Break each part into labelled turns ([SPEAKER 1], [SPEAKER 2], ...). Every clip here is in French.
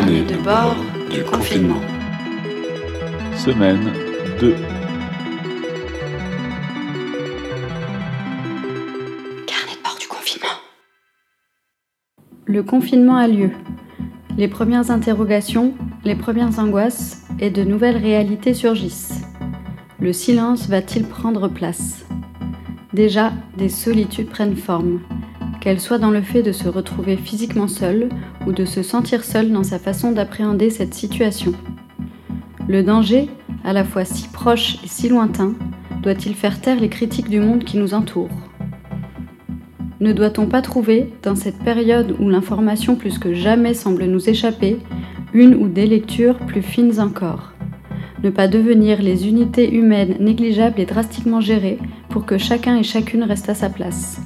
[SPEAKER 1] Carnet de bord du confinement.
[SPEAKER 2] Semaine 2.
[SPEAKER 1] Carnet de bord du confinement.
[SPEAKER 3] Le confinement a lieu. Les premières interrogations, les premières angoisses et de nouvelles réalités surgissent. Le silence va-t-il prendre place? Déjà, des solitudes prennent forme, qu'elles soient dans le fait de se retrouver physiquement seul ou de se sentir seul dans sa façon d'appréhender cette situation. Le danger, à la fois si proche et si lointain, doit-il faire taire les critiques du monde qui nous entoure? Ne doit-on pas trouver, dans cette période où l'information plus que jamais semble nous échapper, une ou des lectures plus fines encore? Ne pas devenir les unités humaines négligeables et drastiquement gérées pour que chacun et chacune reste à sa place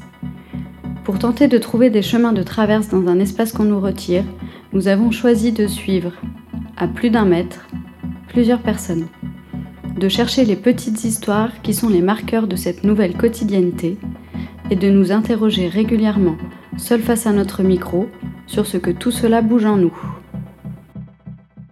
[SPEAKER 3] pour tenter de trouver des chemins de traverse dans un espace qu'on nous retire, nous avons choisi de suivre, à plus d'un mètre, plusieurs personnes. De chercher les petites histoires qui sont les marqueurs de cette nouvelle quotidienneté et de nous interroger régulièrement, seuls face à notre micro, sur ce que tout cela bouge en nous.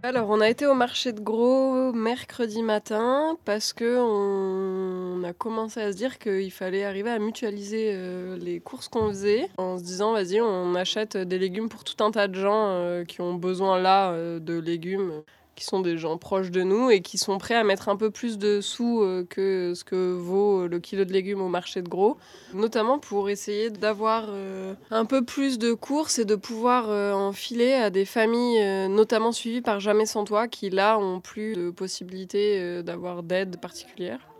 [SPEAKER 4] Alors, on a été au marché de gros mercredi matin parce que on a commencé à se dire qu'il fallait arriver à mutualiser euh, les courses qu'on faisait en se disant vas-y, on achète des légumes pour tout un tas de gens euh, qui ont besoin là euh, de légumes qui sont des gens proches de nous et qui sont prêts à mettre un peu plus de sous euh, que ce que vaut le kilo de légumes au marché de gros, notamment pour essayer d'avoir euh, un peu plus de courses et de pouvoir euh, enfiler à des familles, notamment suivies par Jamais sans toi, qui là ont plus de possibilités d'avoir d'aide particulière.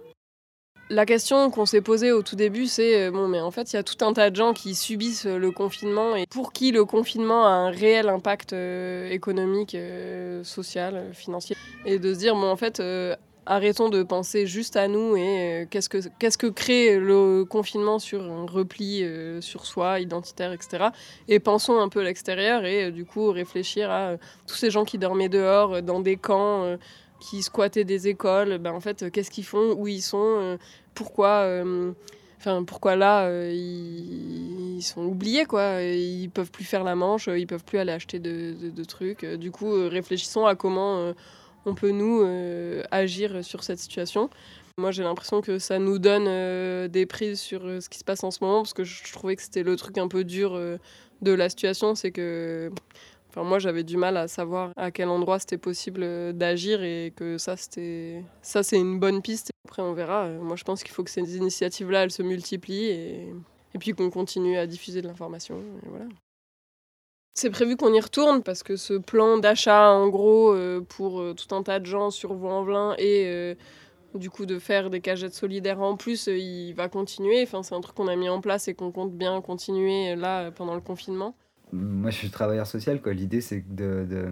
[SPEAKER 4] La question qu'on s'est posée au tout début, c'est euh, bon, mais en fait, il y a tout un tas de gens qui subissent euh, le confinement et pour qui le confinement a un réel impact euh, économique, social, financier. Et de se dire, bon, en fait, arrêtons de penser juste à nous et qu'est-ce que qu'est-ce que crée le confinement sur un repli sur soi identitaire etc et pensons un peu à l'extérieur et du coup réfléchir à tous ces gens qui dormaient dehors dans des camps qui squattaient des écoles, ben en fait, qu'est-ce qu'ils font, où ils sont, euh, pourquoi, euh, enfin pourquoi là euh, ils, sont oubliés quoi, ils peuvent plus faire la manche, ils peuvent plus aller acheter de trucs. Du coup, réfléchissons à comment on peut nous agir sur cette situation. Moi, j'ai l'impression que ça nous donne des prises sur ce qui se passe en ce moment, parce que je trouvais que c'était le truc un peu dur de la situation, c'est que moi, j'avais du mal à savoir à quel endroit c'était possible euh, d'agir et que ça, c'était ça, c'est une bonne piste. Après, on verra. Euh, moi, je pense qu'il faut que ces initiatives-là, elles se multiplient et, et puis qu'on continue à diffuser de l'information. Voilà. C'est prévu qu'on y retourne parce que ce plan d'achat, en gros, euh, pour tout un tas de gens sur Vaux-en-Velin et du coup de faire des cagettes solidaires en plus, il va continuer. Enfin, c'est un truc qu'on a mis en place et qu'on compte bien continuer là pendant le confinement
[SPEAKER 5] moi je suis travailleur social quoi. L'idée c'est de, de,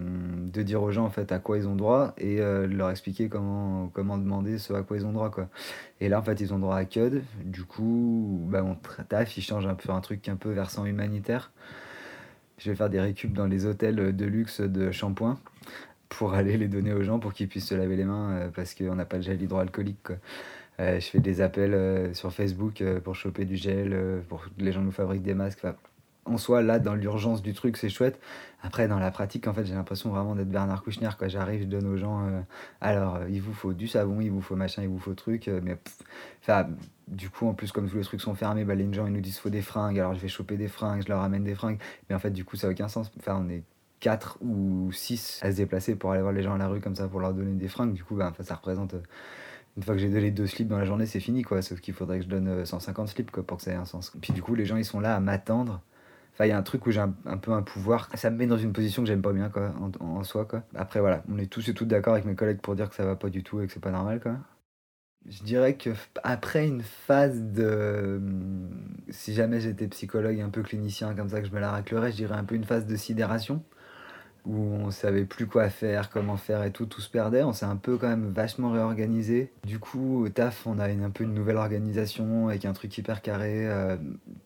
[SPEAKER 5] de, dire aux gens en fait à quoi ils ont droit et euh, de leur expliquer comment comment demander ce à quoi ils ont droit quoi. Et là en fait ils ont droit à CUD. Du coup bah mon taf il change un peu un truc un peu versant humanitaire. Je vais faire des récup dans les hôtels de luxe de shampoing pour aller les donner aux gens pour qu'ils puissent se laver les mains euh, parce qu'on n'a pas de gel hydroalcoolique. Euh, je fais des appels sur Facebook pour choper du gel, pour que les gens nous fabriquent des masques en soi, là, dans l'urgence du truc, c'est chouette. Après, dans la pratique, en fait, j'ai l'impression vraiment d'être Bernard Kouchner. Quoi. J'arrive, je donne aux gens, euh, alors, euh, il vous faut du savon, il vous faut machin, il vous faut truc. Euh, mais enfin, du coup, en plus, comme tous les trucs sont fermés, bah, les gens, ils nous disent, faut des fringues. Alors, je vais choper des fringues, je leur amène des fringues. Mais en fait, du coup, ça n'a aucun sens. Enfin, on est 4 ou 6 à se déplacer pour aller voir les gens à la rue comme ça, pour leur donner des fringues. Du coup, bah, ça représente une fois que j'ai donné deux slips dans la journée, c'est fini, quoi. Sauf qu'il faudrait que je donne 150 slips, quoi, pour que ça ait un sens. Puis du coup, les gens, ils sont là à m'attendre il y a un truc où j'ai un, peu un pouvoir. Ça me met dans une position que j'aime pas bien, quoi, en, soi. Après, voilà, on est tous et toutes d'accord avec mes collègues pour dire que ça va pas du tout et que c'est pas normal, quoi. Je dirais que après une phase de. Si jamais j'étais psychologue un peu clinicien comme ça, je me la raclerais, je dirais un peu une phase de sidération où on savait plus quoi faire, comment faire et tout, tout se perdait. On s'est un peu quand même vachement réorganisé. Du coup, au taf, on a une, un peu une nouvelle organisation avec un truc hyper carré euh,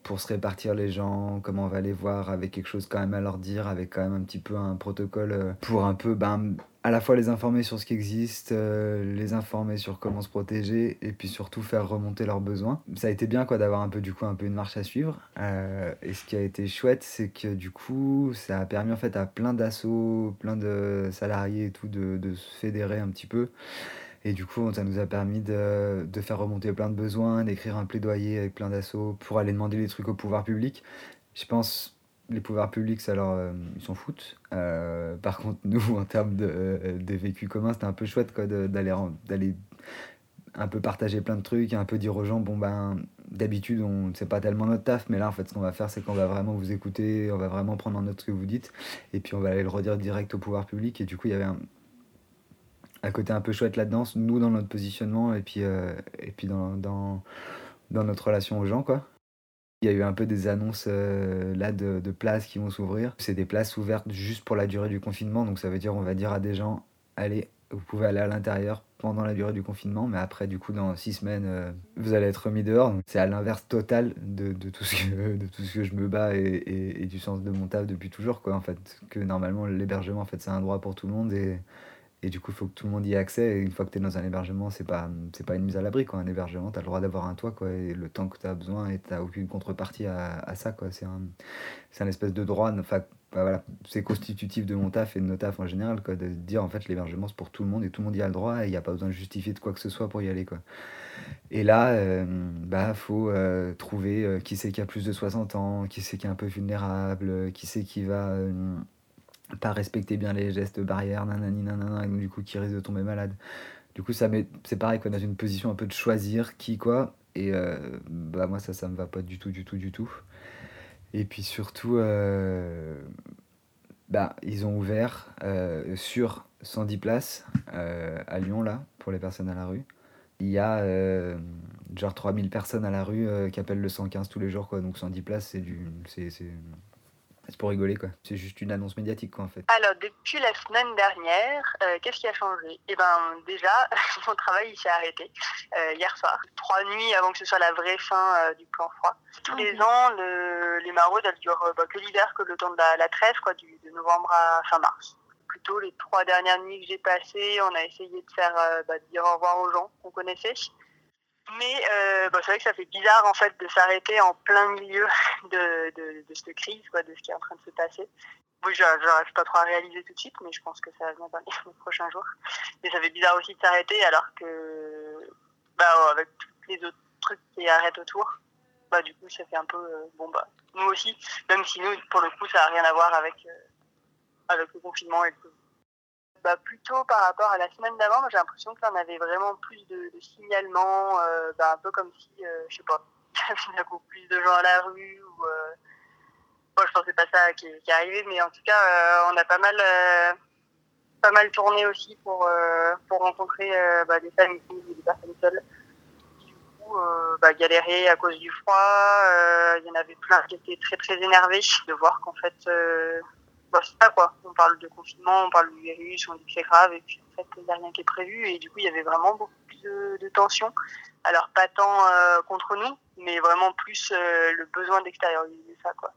[SPEAKER 5] pour se répartir les gens, comment on va les voir, avec quelque chose quand même à leur dire, avec quand même un petit peu un protocole euh, pour un peu ben, à la fois les informer sur ce qui existe, euh, les informer sur comment se protéger et puis surtout faire remonter leurs besoins. Ça a été bien quoi d'avoir un peu du coup un peu une marche à suivre. Euh, et ce qui a été chouette, c'est que du coup, ça a permis en fait à plein d'assauts, plein de salariés et tout de, de, se fédérer un petit peu. Et du coup, ça nous a permis de, de faire remonter plein de besoins, d'écrire un plaidoyer avec plein d'assauts pour aller demander des trucs au pouvoir public. Je pense les pouvoirs publics, ça leur, ils s'en foutent. Euh, par contre, nous, en termes de, euh, des vécus communs, c'était un peu chouette quoi, d'aller, d'aller un peu partager plein de trucs, un peu dire aux gens, bon ben, d'habitude, on c'est pas tellement notre taf, mais là, en fait, ce qu'on va faire, c'est qu'on va vraiment vous écouter, on va vraiment prendre en note ce que vous dites, et puis on va aller le redire direct au pouvoir public. Et du coup, il y avait un, côté un peu chouette là-dedans, nous, dans notre positionnement, et puis, euh, et puis dans, dans, dans notre relation aux gens, quoi. Il y a eu un peu des annonces euh, là de, places qui vont s'ouvrir. C'est des places ouvertes juste pour la durée du confinement. Donc ça veut dire on va dire à des gens allez, vous pouvez aller à l'intérieur pendant la durée du confinement, mais après du coup dans six semaines euh, vous allez être remis dehors. C'est à l'inverse total de, tout ce que, je me bats et, du sens de mon taf depuis toujours quoi en fait. Que normalement l'hébergement en fait c'est un droit pour tout le monde et et du coup, il faut que tout le monde y ait accès. Et une fois que tu es dans un hébergement, c'est pas, pas une mise à l'abri. Un hébergement, tu as le droit d'avoir un toit quoi, le temps que tu as besoin et tu n'as aucune contrepartie à, à ça. C'est, un, un espèce de droit. Bah voilà, c'est constitutif de mon taf et de nos tafs en général. De dire en fait l'hébergement, c'est pour tout le monde et tout le monde y a le droit il n'y a pas besoin de justifier de quoi que ce soit pour y aller. Quoi. Et là, euh, bah, faut euh, trouver euh, qui c'est qui a plus de 60 ans, qui c'est qui est un peu vulnérable, qui c'est qui va euh, pas respecter bien les gestes barrières, nanani, nanana, et du coup qui risque de tomber malade. Du coup, ça c'est pareil qu'on a une position un peu de choisir qui quoi, et euh, bah moi ça, ça me va pas du tout, du tout, du tout. Et puis surtout, euh, bah, ils ont ouvert euh, sur 110 places à Lyon là, pour les personnes à la rue. Il y a genre 3000 personnes à la rue qui appellent le 115 tous les jours, quoi. Donc 110 places, c'est du. C'est, c'est, c'est pour rigoler, quoi. C'est juste une annonce médiatique, quoi, en fait.
[SPEAKER 6] Alors, depuis la semaine dernière, euh, qu'est-ce qui a changé? Eh ben, déjà, mon travail, il s'est arrêté euh, hier soir. Trois nuits avant que ce soit la vraie fin euh, du plan froid. Tous les ans, le, les maraudes, elles durent bah, que l'hiver, que le temps de la, la trêve, quoi, du, de novembre à fin mars. Plutôt les trois dernières nuits que j'ai passées, on a essayé de faire, bah, de dire au revoir aux gens qu'on connaissait. Mais euh, bah, c'est vrai que ça fait bizarre en fait de s'arrêter en plein milieu de, de, de cette crise, quoi, de ce qui est en train de se passer. Oui, je n'arrive pas trop à réaliser tout de suite, mais je pense que ça va venir dans les prochains jours. Mais ça fait bizarre aussi de s'arrêter alors que, bah, avec tous les autres trucs qui arrêtent autour, bah, du coup, ça fait un peu, euh, bon, bah, nous aussi, même si nous, pour le coup, ça n'a rien à voir avec, euh, avec le confinement et le bah, plutôt par rapport à la semaine d'avant, j'ai l'impression là, on avait vraiment plus de, de signalements, euh, bah, un peu comme si, euh, je sais pas, il y a beaucoup plus de gens à la rue ou. Euh... Bon, je pensais pas ça qui, qui arrivait, mais en tout cas, euh, on a pas mal, euh, pas mal tourné aussi pour, pour rencontrer bah, des familles et des personnes seules du galéraient à cause du froid. Il y en avait plein qui étaient très, très énervés de voir qu'en fait, bah. On parle de confinement, on parle du virus, on dit que c'est grave, et puis en fait, il n'y a rien qui est prévu, et du coup, il y avait vraiment beaucoup plus de, de tension. Alors, pas tant euh, contre nous, mais vraiment plus euh, le besoin d'extérioriser ça quoi,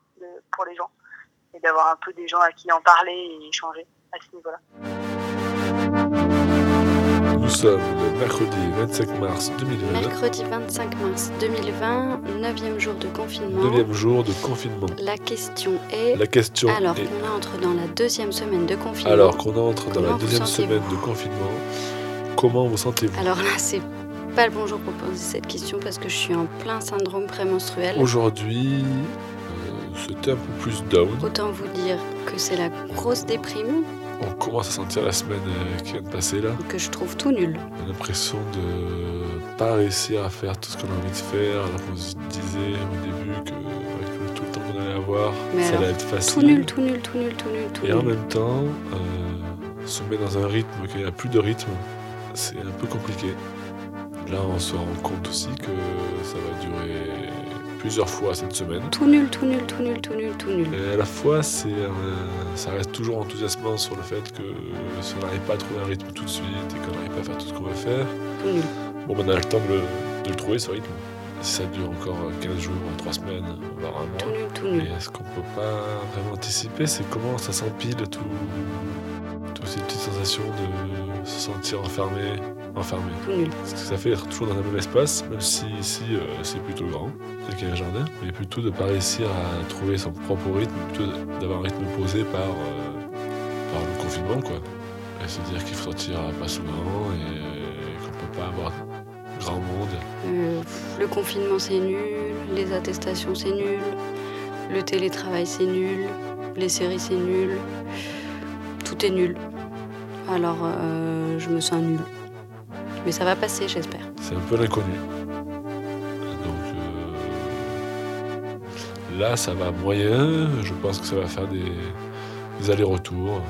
[SPEAKER 6] pour les gens, et d'avoir un peu des gens à qui en parler et échanger à ce niveau-là.
[SPEAKER 7] Nous sommes le mercredi 25 mars 2020.
[SPEAKER 3] Mercredi 25 mars 2020, neuvième jour de confinement.
[SPEAKER 7] Neuvième jour de confinement.
[SPEAKER 3] La question est,
[SPEAKER 7] La question
[SPEAKER 3] alors
[SPEAKER 7] est,
[SPEAKER 3] qu'on entre dans la deuxième semaine de confinement,
[SPEAKER 7] alors qu'on entre dans
[SPEAKER 3] Comment
[SPEAKER 7] la
[SPEAKER 3] vous
[SPEAKER 7] deuxième
[SPEAKER 3] sentez-vous
[SPEAKER 7] semaine de confinement, comment vous sentez-vous?
[SPEAKER 3] Alors là, c'est pas le bon jour pour poser cette question parce que je suis en plein syndrome prémenstruel.
[SPEAKER 7] Aujourd'hui, euh, c'était un peu plus down.
[SPEAKER 3] Autant vous dire que c'est la grosse déprime,
[SPEAKER 7] On commence à sentir la semaine euh, qui vient de passer là.
[SPEAKER 3] que je trouve tout nul.
[SPEAKER 7] On a l'impression de pas réussir à faire tout ce qu'on a envie de faire, alors qu'on se disait au début que avec tout le temps qu'on allait avoir,
[SPEAKER 3] Mais
[SPEAKER 7] ça
[SPEAKER 3] alors,
[SPEAKER 7] allait être facile.
[SPEAKER 3] Tout nul, tout nul, tout nul, tout nul, tout
[SPEAKER 7] Et en même temps, euh, se met dans un rythme qu'il n'y a plus de rythme, c'est un peu compliqué. Là, on se rend compte aussi que ça va durer plusieurs fois cette semaine.
[SPEAKER 3] Tout nul, tout nul, tout nul, tout nul, tout nul.
[SPEAKER 7] Et à la fois, c'est, euh, ça reste toujours enthousiasmant sur le fait que si on n'arrive pas à trouver un rythme tout de suite et qu'on n'arrive pas à faire tout ce qu'on veut faire,
[SPEAKER 3] Tout nul.
[SPEAKER 7] bon, ben, on a le temps de le, de le trouver ce rythme. Si ça dure encore 15 jours, 3 semaines, voire un
[SPEAKER 3] Tout
[SPEAKER 7] mois.
[SPEAKER 3] nul, tout nul.
[SPEAKER 7] Et ce qu'on peut pas vraiment anticiper, c'est comment ça s'empile tout, tout aussi une petite sensation de se sentir enfermé, enfermé.
[SPEAKER 1] Tout nul.
[SPEAKER 7] Parce que ça fait être toujours dans le même espace, même si ici euh, c'est plutôt grand, avec un jardin, mais plutôt de ne pas réussir à trouver son propre rythme, plutôt d'avoir un rythme posé par, euh, par le confinement, quoi. Et se dire qu'il faut sortir pas souvent et qu'on peut pas avoir grand monde.
[SPEAKER 1] Euh, le confinement c'est nul, les attestations c'est nul, le télétravail c'est nul, les séries c'est nul, tout est nul. Alors euh, je me sens nulle. Mais ça va passer, j'espère.
[SPEAKER 7] C'est un peu l'inconnu. Donc euh, là, ça va moyen. Je pense que ça va faire des, allers-retours.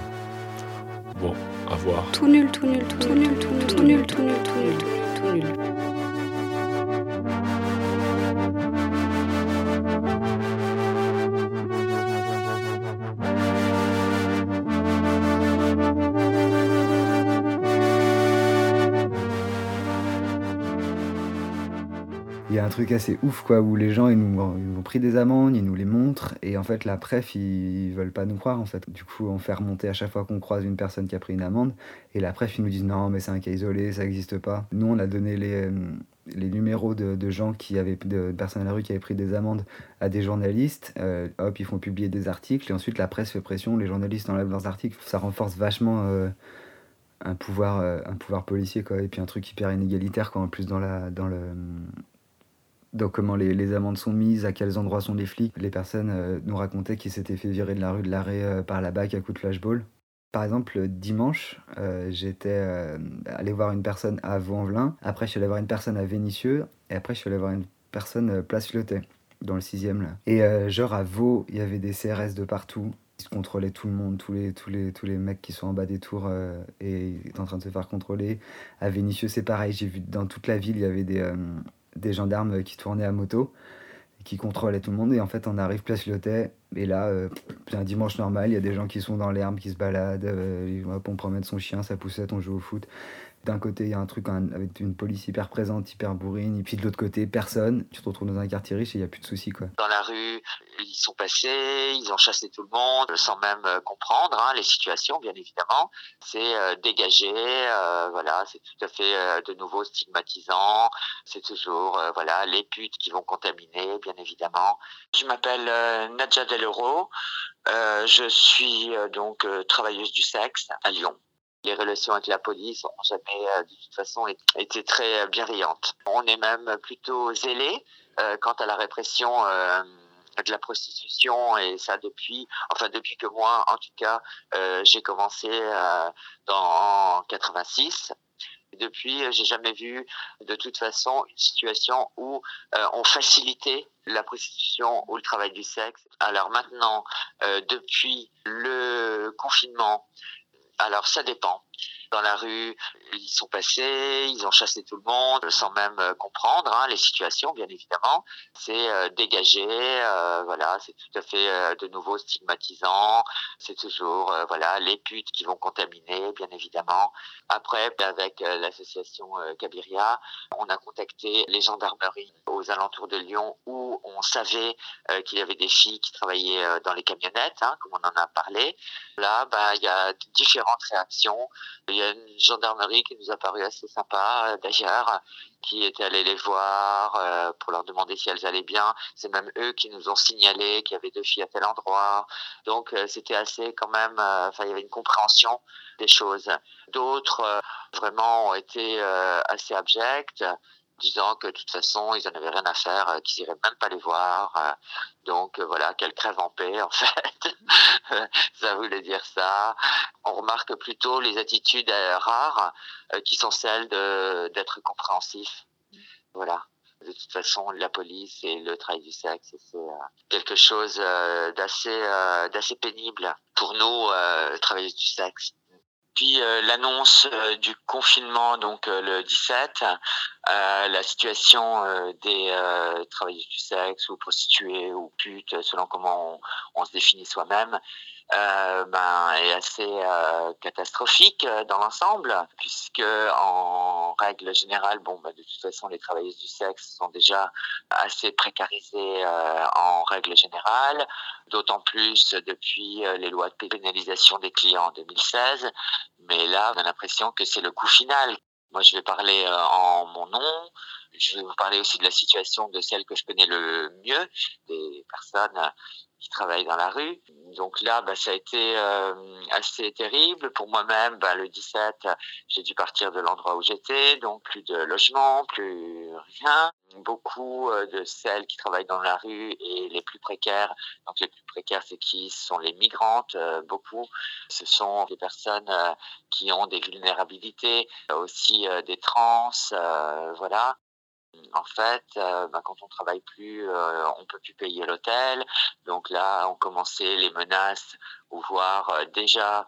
[SPEAKER 7] Bon, à voir.
[SPEAKER 1] Tout nul, tout nul, tout nul, tout nul, tout nul, tout nul, tout nul, tout nul. Tout nul.
[SPEAKER 5] Un truc assez ouf, quoi, où les gens, ils nous, ils nous ont pris des amendes, ils nous les montrent, et en fait, la préf, ils, veulent pas nous croire, en fait. Du coup, on fait remonter à chaque fois qu'on croise une personne qui a pris une amende, et la préf, ils nous disent non, mais c'est un cas isolé, ça n'existe pas. Nous, on a donné les, euh, les numéros de, de gens qui avaient, de personnes à la rue qui avaient pris des amendes à des journalistes. Euh, hop, ils font publier des articles, et ensuite, la presse fait pression, les journalistes enlèvent leurs articles. Ça renforce vachement. euh, un pouvoir, un pouvoir policier, quoi, et puis un truc hyper inégalitaire, quoi, en plus dans, la, dans le, donc comment les, amendes sont mises, à quels endroits sont les flics. Les personnes euh, nous racontaient qu'ils s'étaient fait virer de la rue de l'arrêt euh, par la BAC à coup de flashball. Par exemple, dimanche, euh, j'étais euh, allé voir une personne à Vaux-en-Velin, après je suis allé voir une personne à Vénissieux, et après je suis allé voir une personne place Lyotet, dans le 6 là. Et genre à Vaux, il y avait des CRS de partout. Ils contrôlaient tout le monde, tous les, tous les, tous les mecs qui sont en bas des tours euh, et étaient en train de se faire contrôler. À Vénissieux, c'est pareil, j'ai vu dans toute la ville, il y avait des, des gendarmes qui tournaient à moto, qui contrôlaient tout le monde. Et en fait, on arrive place Lyotet, et là, euh, c'est un dimanche normal, il y a des gens qui sont dans l'herbe, qui se baladent, euh, on promène son chien, sa poussette, on joue au foot. D'un côté, il y a un truc avec une police hyper présente, hyper bourrine, et puis de l'autre côté, personne. Tu te retrouves dans un quartier riche et il n'y a plus de soucis, quoi.
[SPEAKER 8] dans la rue, ils sont passés, ils ont chassé tout le monde sans même euh, comprendre hein, les situations, bien évidemment. C'est euh, dégagé, euh, voilà, c'est tout à fait de nouveau stigmatisant. C'est toujours, voilà, les putes qui vont contaminer, bien évidemment. Je m'appelle Nadja Deloro. Je suis donc travailleuse du sexe à Lyon. Les relations avec la police n'ont jamais, euh, de toute façon, été- très euh, bienveillantes. On est même plutôt zélé euh, quant à la répression de la prostitution et ça depuis, enfin depuis que moi, en tout cas, j'ai commencé en 86. Et depuis, j'ai jamais vu de toute façon une situation où on facilitait la prostitution ou le travail du sexe. Alors maintenant, depuis le confinement, alors ça dépend. Dans la rue, ils sont passés, ils ont chassé tout le monde sans même euh, comprendre hein, les situations, bien évidemment. C'est euh, dégagé, euh, voilà, c'est tout à fait de nouveau stigmatisant. C'est toujours, voilà, les putes qui vont contaminer, bien évidemment. Après, avec l'association Cabiria, on a contacté les gendarmeries aux alentours de Lyon où on savait qu'il y avait des filles qui travaillaient dans les camionnettes, hein, comme on en a parlé. Là, bah, il y a différentes réactions. Y a une gendarmerie qui nous a paru assez sympa, euh, d'ailleurs, qui était allée les voir euh, pour leur demander si elles allaient bien. C'est même eux qui nous ont signalé qu'il y avait deux filles à tel endroit. Donc, euh, c'était assez quand même, enfin, il y avait une compréhension des choses. D'autres, vraiment, ont été assez abjects disant que de toute façon ils en avaient rien à faire, euh, qu'ils iraient même pas les voir. euh, donc euh, voilà, qu'elles crèvent en paix en fait. ça voulait dire ça. On remarque plutôt les attitudes rares qui sont celles d'être compréhensif. Voilà. De toute façon, la police et le travail du sexe, c'est quelque chose d'assez d'assez pénible pour nous, travailleuses du sexe. Puis euh, l'annonce euh, du confinement, donc euh, le 17, euh, la situation des travailleuses du sexe ou prostituées ou putes, selon comment on, se définit soi-même, ben, est assez euh, catastrophique euh, dans l'ensemble, puisque en règle générale, bon, ben, de toute façon, les travailleuses du sexe sont déjà assez précarisées en règle générale, d'autant plus depuis les lois de pénalisation des clients en 2016. Mais là, on a l'impression que c'est le coup final. Moi, je vais parler en mon nom. Je vais vous parler aussi de la situation de celle que je connais le mieux, des personnes qui travaillent dans la rue. Donc là, bah, ça a été euh, assez terrible. Pour moi-même, bah, le 17, j'ai dû partir de l'endroit où j'étais, donc plus de logement, plus rien. Beaucoup euh, de celles qui travaillent dans la rue et les plus précaires, donc les plus précaires, c'est qui? Ce sont les migrantes, euh, beaucoup. Ce sont des personnes qui ont des vulnérabilités, aussi des trans, voilà en fait, euh, bah, quand on travaille plus, euh, on peut plus payer l'hôtel. Donc là, on commençait les menaces ou voir euh, déjà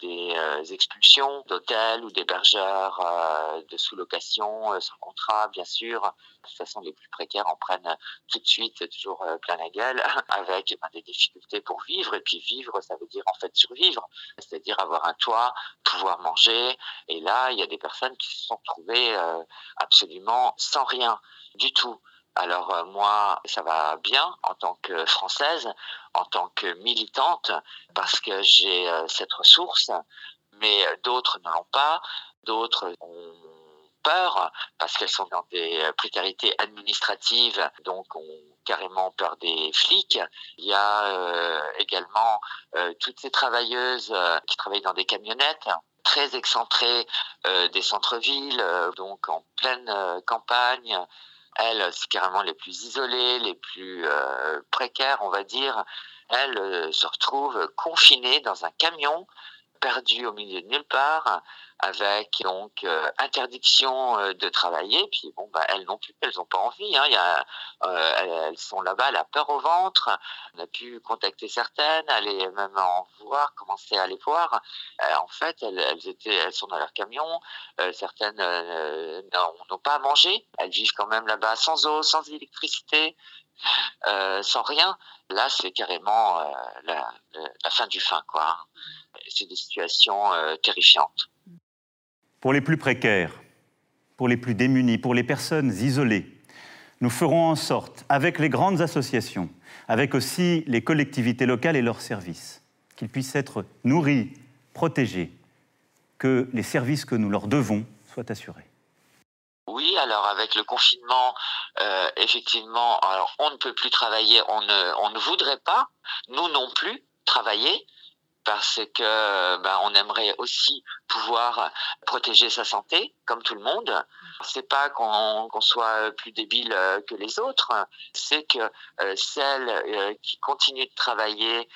[SPEAKER 8] des expulsions d'hôtels ou d'hébergeurs de sous-location sans contrat, bien sûr. De toute façon, les plus précaires en prennent tout de suite toujours plein la gueule avec bah, des difficultés pour vivre. Et puis vivre, ça veut dire en fait survivre, c'est-à-dire avoir un toit, pouvoir manger. Et là, il y a des personnes qui se sont trouvées absolument sans rien du tout. Alors euh, moi, ça va bien en tant que française, en tant que militante, parce que j'ai euh, cette ressource, mais d'autres ne l'ont pas, d'autres ont parce qu'elles sont dans des précarités administratives, donc ont carrément peur des flics. Il y a euh, également toutes ces travailleuses qui travaillent dans des camionnettes très excentrées des centres-villes, donc en pleine campagne, elles, c'est carrément les plus isolées, les plus euh, précaires, on va dire. Elles euh, se retrouvent confinées dans un camion perdu au milieu de nulle part, avec donc euh, interdiction euh, de travailler. Puis bon, bah, elles non plus, elles n'ont pas envie. Hein. Y a, euh, elles sont là-bas, la peur au ventre. On a pu contacter certaines, aller même en voir, commencer à les voir. en fait, elles, elles, étaient, elles sont dans leur camion. certaines n'ont pas à manger. Elles vivent quand même là-bas sans eau, sans électricité. sans rien, là c'est carrément la, la, fin du fin, quoi c'est des situations euh, terrifiantes.
[SPEAKER 9] Pour les plus précaires, pour les plus démunis, pour les personnes isolées, nous ferons en sorte, avec les grandes associations, avec aussi les collectivités locales et leurs services, qu'ils puissent être nourris, protégés, que les services que nous leur devons soient assurés.
[SPEAKER 8] Oui, alors avec le confinement, euh, effectivement, alors on ne peut plus travailler, on ne, on ne voudrait pas, nous non plus, travailler, parce que ben, on aimerait aussi pouvoir protéger sa santé comme tout le monde. C'est pas qu'on soit plus débile euh, que les autres, c'est que euh, celles euh, qui continuent de travailler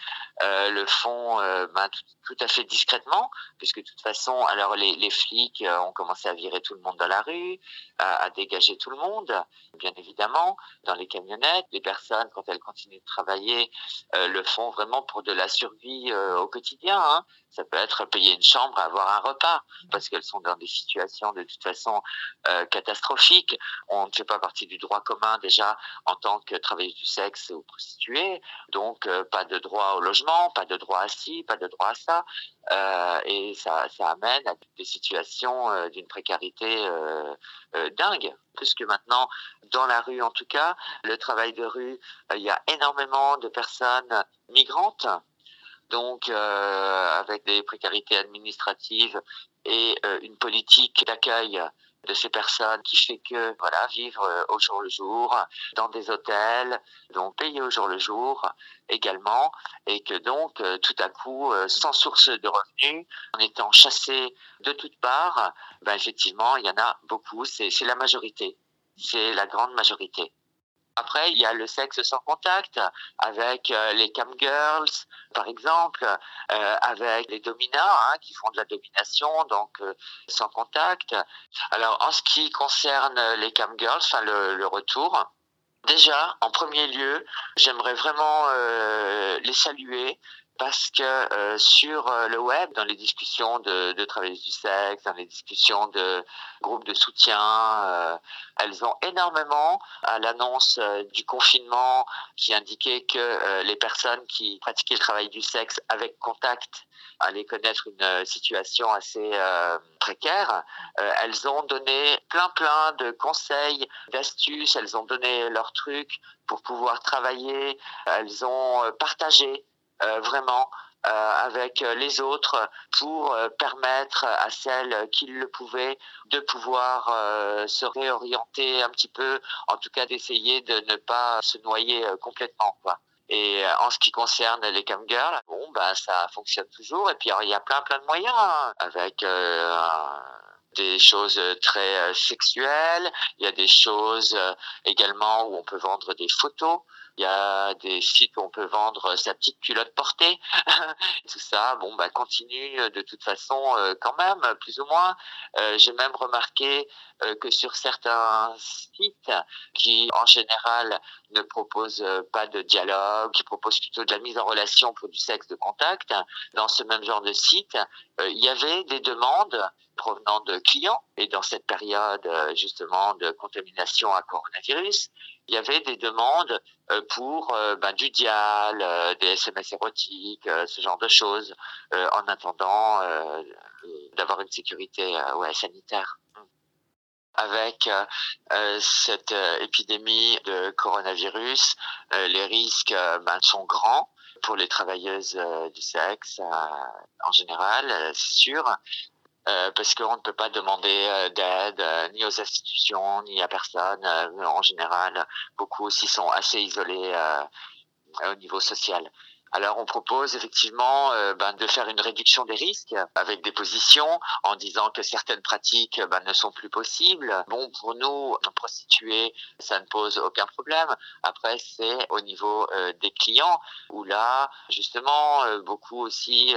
[SPEAKER 8] le font ben, tout, à fait discrètement, puisque de toute façon, alors les, les, flics ont commencé à virer tout le monde dans la rue, à, à, dégager tout le monde, bien évidemment, dans les camionnettes. Les personnes, quand elles continuent de travailler, le font vraiment pour de la survie au quotidien. Hein. Ça peut être payer une chambre, avoir un repas, parce qu'elles sont dans des situations de toute façon euh, catastrophiques. On ne fait pas partie du droit commun déjà en tant que travailleuse du sexe ou prostituée, donc euh, pas de droit au logement, pas de droit à ci, pas de droit à ça, euh, et ça, ça amène à des situations d'une précarité dingue. Puisque maintenant, dans la rue en tout cas, le travail de rue, il y a énormément de personnes migrantes donc euh, avec des précarités administratives et euh, une politique d'accueil de ces personnes qui fait que voilà vivre euh, au jour le jour dans des hôtels donc payer au jour le jour également. Et que donc tout à coup sans source de revenus en étant chassés de toutes parts ben effectivement il y en a beaucoup. C'est la majorité. C'est la grande majorité après, il y a le sexe sans contact avec euh, les cam girls, par exemple, euh, avec les dominants hein, qui font de la domination, donc euh, sans contact. Alors, en ce qui concerne les cam girls, enfin le, le retour, déjà, en premier lieu, j'aimerais vraiment les saluer parce que euh, sur euh, le web, dans les discussions de, de du sexe, dans les discussions de groupes de soutien, euh, elles ont énormément, à l'annonce du confinement qui indiquait que les personnes qui pratiquaient le travail du sexe avec contact allaient connaître une situation assez précaire, elles ont donné plein plein de conseils, d'astuces, elles ont donné leurs trucs pour pouvoir travailler, elles ont partagé euh, vraiment euh, avec les autres pour euh, permettre à celles qui le pouvaient de pouvoir se réorienter un petit peu, en tout cas d'essayer de ne pas se noyer complètement. Quoi. Et en ce qui concerne les camgirls, bon, ben, ça fonctionne toujours. Et puis, il y a plein, plein de moyens hein, avec des choses très sexuelles. Il y a des choses également où on peut vendre des photos. Il y a des sites où on peut vendre sa petite culotte portée. Tout ça, bon, bah, continue de toute façon euh, quand même, plus ou moins. Euh, j'ai même remarqué euh, que sur certains sites qui, en général, ne proposent pas de dialogue, qui proposent plutôt de la mise en relation pour du sexe de contact, dans ce même genre de site, il y avait des demandes provenant de clients. Et dans cette période, justement, de contamination à coronavirus, il y avait des demandes euh, pour euh, ben, du dial, euh, des SMS érotiques, ce genre de choses, en attendant d'avoir une sécurité ouais, sanitaire avec cette épidémie de coronavirus, les risques ben, sont grands pour les travailleuses du sexe en général, c'est sûr. Euh, parce qu'on ne peut pas demander euh, d'aide euh, ni aux institutions ni à personne. en général, beaucoup aussi sont assez isolés au niveau social. Alors on propose effectivement ben, de faire une réduction des risques avec des positions en disant que certaines pratiques ben, ne sont plus possibles. Bon, pour nous, prostituées, ça ne pose aucun problème. Après, c'est au niveau des clients où là, justement, beaucoup aussi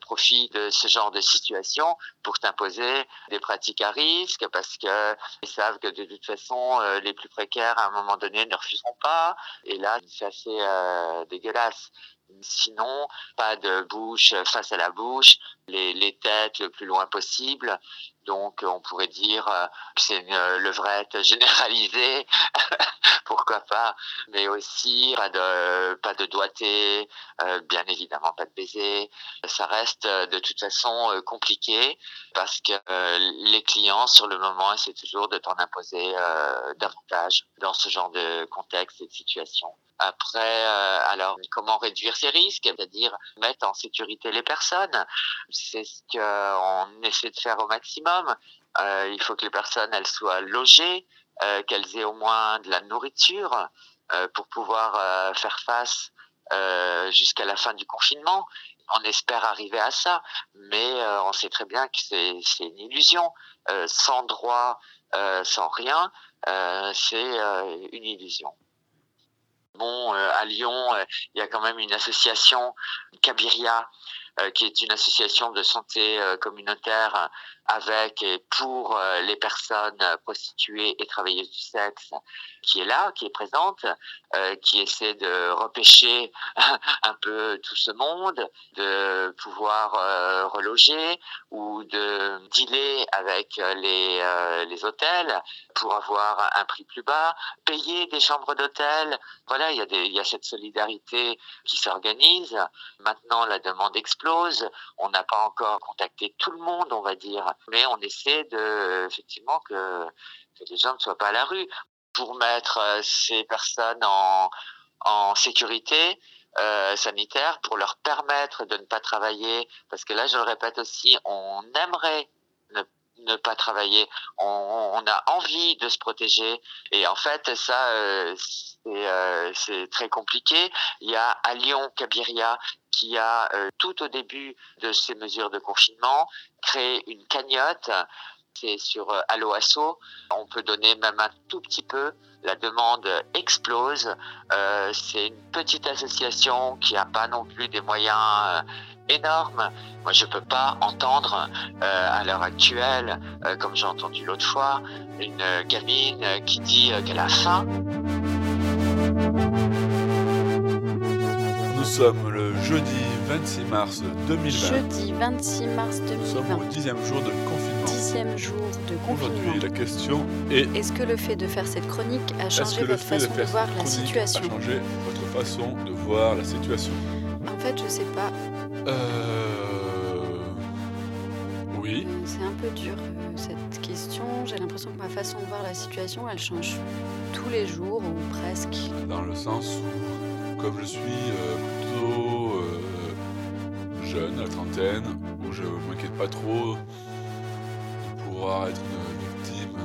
[SPEAKER 8] profit de ce genre de situation pour t'imposer des pratiques à risque parce que ils savent que de toute façon euh, les plus précaires à un moment donné ne refuseront pas et là c'est assez euh, dégueulasse. Sinon, pas de bouche face à la bouche, les, les têtes le plus loin possible. Donc, on pourrait dire euh, que c'est une levrette généralisée, pourquoi pas, mais aussi pas de pas de doigté, euh, bien évidemment pas de baiser. Ça reste euh, de toute façon compliqué parce que les clients, sur le moment, essaient toujours de t'en imposer davantage dans ce genre de contexte et de situation. Après, euh, alors comment réduire ces risques C'est-à-dire mettre en sécurité les personnes? C'est ce qu'on essaie de faire au maximum. Euh, il faut que les personnes elles soient logées, euh, qu'elles aient au moins de la nourriture pour pouvoir faire face jusqu'à la fin du confinement. On espère arriver à ça, mais on sait très bien que c'est une illusion. sans droit, sans rien, c'est une illusion. Bon, euh, à Lyon, euh, il y a quand même une association, Cabiria, euh, qui est une association de santé communautaire avec et pour euh, les personnes prostituées et travailleuses du sexe qui est là, qui est présente, euh, qui essaie de repêcher un peu tout ce monde, de pouvoir euh, reloger ou de dealer avec les, les hôtels pour avoir un prix plus bas, payer des chambres d'hôtel. Voilà, il y, a des, y a cette solidarité qui s'organise. Maintenant, la demande explose. On n'a pas encore contacté tout le monde, on va dire mais on essaie de effectivement que, les gens ne soient pas à la rue pour mettre euh, ces personnes en, sécurité. Euh, sanitaire pour leur permettre de ne pas travailler parce que là je le répète aussi on aimerait ne, pas travailler on, a envie de se protéger et en fait ça euh, euh c'est très compliqué il y a à Lyon Cabiria qui a, euh, tout au début de ces mesures de confinement, créé une cagnotte. C'est sur euh, Alloasso. On peut donner même un tout petit peu. La demande explose. C'est une petite association qui n'a pas non plus des moyens énormes. Moi, je peux pas entendre euh, à l'heure actuelle, euh, comme j'ai entendu l'autre fois, une gamine qui dit qu'elle a faim.
[SPEAKER 7] Nous sommes le jeudi 26 mars 2020.
[SPEAKER 3] Jeudi 26 mars
[SPEAKER 7] Nous sommes
[SPEAKER 3] 2020.
[SPEAKER 7] au dixième jour de confinement.
[SPEAKER 3] Dixième jour de confinement.
[SPEAKER 7] Aujourd'hui, la question est
[SPEAKER 3] Est-ce que le fait de faire cette chronique a
[SPEAKER 7] est-ce
[SPEAKER 3] changé
[SPEAKER 7] que le
[SPEAKER 3] votre
[SPEAKER 7] fait de
[SPEAKER 3] façon de
[SPEAKER 7] faire
[SPEAKER 3] voir
[SPEAKER 7] cette
[SPEAKER 3] la
[SPEAKER 7] chronique
[SPEAKER 3] situation?
[SPEAKER 7] a changé votre façon de voir la situation?
[SPEAKER 3] En fait, je sais pas.
[SPEAKER 7] Euh... Oui.
[SPEAKER 3] C'est un peu dur euh, cette question. J'ai l'impression que ma façon de voir la situation, elle change tous les jours ou presque.
[SPEAKER 7] dans le sens où, comme je suis euh, plutôt euh, jeune, à la trentaine, où je m'inquiète pas trop de pouvoir être une victime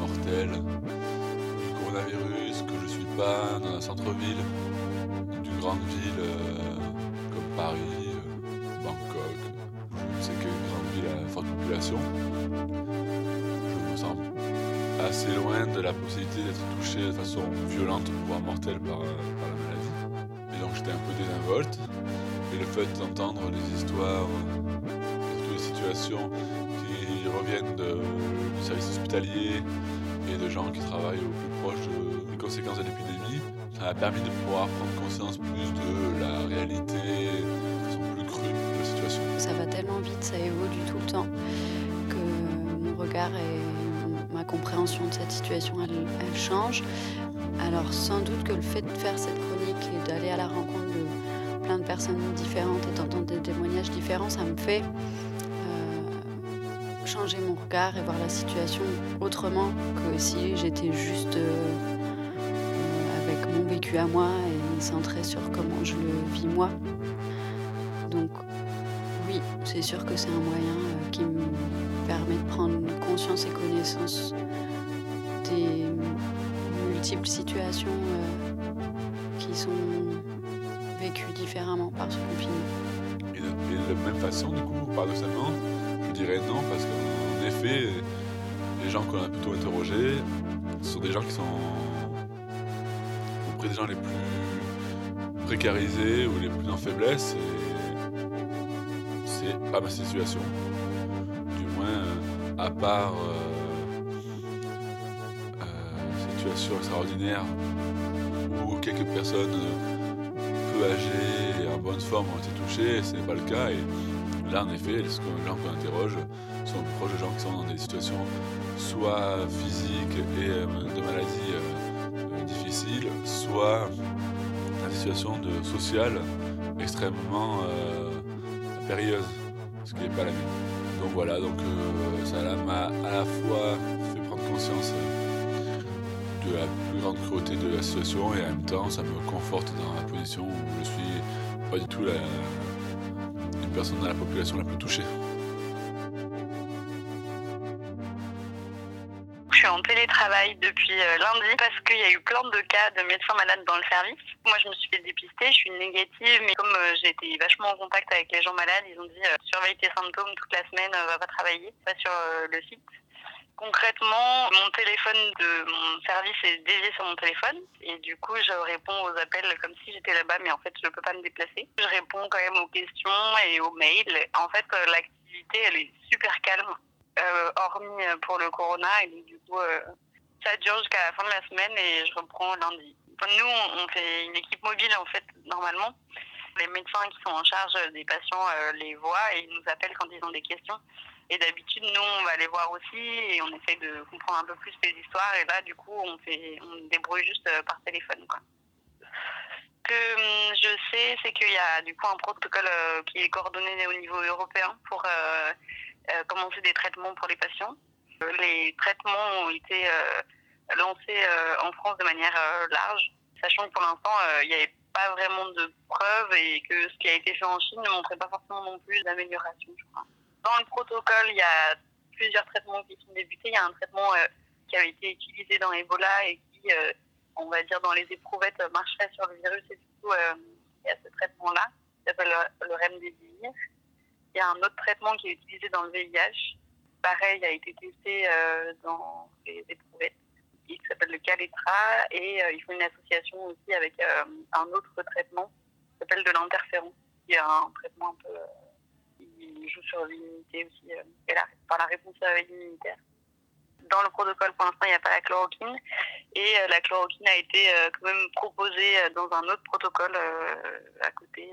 [SPEAKER 7] mortelle du coronavirus, que je suis pas dans un centre-ville d'une grande ville euh, comme Paris, Je me sens assez loin de la possibilité d'être touché de façon violente, voire mortelle par, la maladie. Et donc j'étais un peu désinvolte. Et le fait d'entendre des histoires, surtout des situations qui reviennent du service hospitalier et de gens qui travaillent au plus proche de- des conséquences de l'épidémie, ça m'a permis de pouvoir prendre conscience plus de la réalité, de façon plus crue de la situation.
[SPEAKER 3] Ça va tellement vite, ça évolue tout le temps, et ma compréhension de cette situation, elle, change. Alors sans doute que le fait de faire cette chronique et d'aller à la rencontre de plein de personnes différentes et d'entendre des témoignages différents, ça me fait euh, changer mon regard et voir la situation autrement que si j'étais juste euh, avec mon vécu à moi et centré sur comment je le vis moi. C'est sûr que c'est un moyen euh, qui me permet de prendre conscience et connaissance des multiples situations euh, qui sont vécues différemment par ce confinement.
[SPEAKER 7] Et de, la même façon, du coup, paradoxalement, je dirais non, parce qu'en effet, les gens qu'on a plutôt interrogés sont des gens qui sont auprès des gens les plus précarisés ou les plus en faiblesse, pas ma situation. Du moins, euh, à part euh, euh, situation extraordinaire où quelques personnes peu âgées et en bonne forme ont été touchées, ce n'est pas le cas. Et là, en effet, les gens qu'on interroge sont proches de gens qui sont dans des situations soit physiques et de maladies difficiles, soit dans des situations de sociales extrêmement ce qui n'est pas la mienne. Donc voilà, donc euh, ça m'a à la fois fait prendre conscience euh, de la plus grande cruauté de la situation et en même temps ça me conforte dans la position où je suis pas du tout une personne dans la population la plus touchée.
[SPEAKER 2] Je suis en télétravail depuis euh, lundi parce qu'il y a eu plein de cas de médecins malades dans le service. Moi, je me suis fait dépister, je suis négative, mais comme euh, été vachement en contact avec les gens malades, ils ont dit euh, surveille tes symptômes toute la semaine, va pas travailler, pas sur le site. Concrètement, mon téléphone de mon service est dédié sur mon téléphone et du coup, je réponds aux appels comme si j'étais là-bas, mais en fait, je peux pas me déplacer. Je réponds quand même aux questions et aux mails. En fait, l'activité, elle est super calme, hormis euh, pour le corona. Et donc, du coup, euh, ça dure jusqu'à la fin de la semaine et je reprends lundi. Nous, on fait une équipe mobile, en fait, normalement. Les médecins qui sont en charge des patients euh, les voient et ils nous appellent quand ils ont des questions. Et d'habitude, nous, on va les voir aussi et on essaie de comprendre un peu plus les histoires. Et là, du coup, on fait, on débrouille juste euh, par téléphone, quoi. Ce que hum, je sais, c'est qu'il y a du coup un protocole euh, qui est coordonné au niveau européen pour euh, euh, commencer des traitements pour les patients. Les traitements ont été euh, lancés euh, en France de manière large, sachant que pour l'instant, il n'y avait pas vraiment de preuves et que ce qui a été fait en Chine ne montrait pas forcément non plus d'amélioration. Dans le protocole, il y a plusieurs traitements qui sont débutés. Il y a un traitement qui avait été utilisé dans Ebola et qui, on va dire, dans les éprouvettes, marcherait sur le virus. Et du il y a ce traitement-là, qui s'appelle le, le Remdesivir. Il y a un autre traitement qui est utilisé dans le VIH. Pareil, a été testé euh, dans les éprouvettes, qui s'appelle le Caletra. Et euh, ils font une association aussi avec euh, un autre traitement qui s'appelle de l'interféron, qui est un traitement un peu... qui joue sur l'immunité aussi, par la réponse immunitaire. dans le protocole, pour l'instant, il n'y a pas la chloroquine. Et la chloroquine a été quand même proposée dans un autre protocole à côté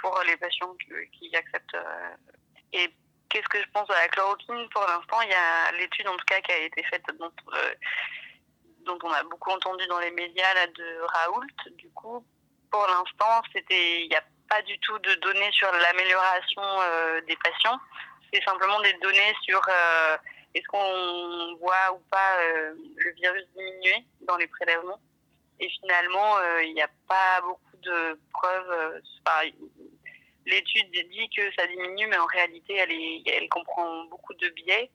[SPEAKER 2] pour les patients qui, acceptent. et qu'est-ce que je pense de la chloroquine Pour l'instant, il y a l'étude en tout cas qui a été faite dont, dont on a beaucoup entendu dans les médias là, de Raoult. Du coup, pour l'instant, c'était il n'y a pas du tout de données sur l'amélioration des patients c'est simplement des données sur euh, est-ce qu'on voit ou pas euh, le virus diminuer dans les prélèvements. Et finalement, euh, il n'y a pas beaucoup de preuves. L'étude dit que ça diminue, mais en réalité, elle, est, elle comprend beaucoup de biais.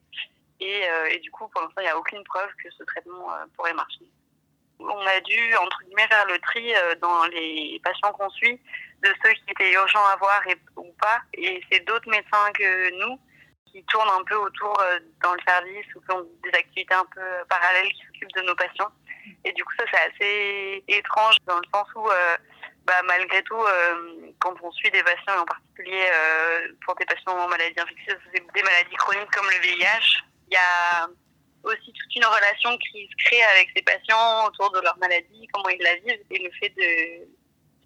[SPEAKER 2] Et, et du coup, pour l'instant, il n'y a aucune preuve que ce traitement pourrait marcher. On a dû, entre guillemets, faire le tri dans les patients qu'on suit de ceux qui étaient urgents à voir et, ou pas. Et c'est d'autres médecins que nous qui tournent un peu autour euh, dans le service ou qui ont des activités un peu parallèles qui s'occupent de nos patients. Et du coup, ça, c'est assez étrange dans le sens où, euh, bah, malgré tout, euh, quand on suit des patients, en particulier pour des patients en maladies infectieuses, des maladies chroniques comme le VIH, il y a aussi toute une relation qui se crée avec ces patients autour de leur maladie, comment ils la vivent, et le fait de,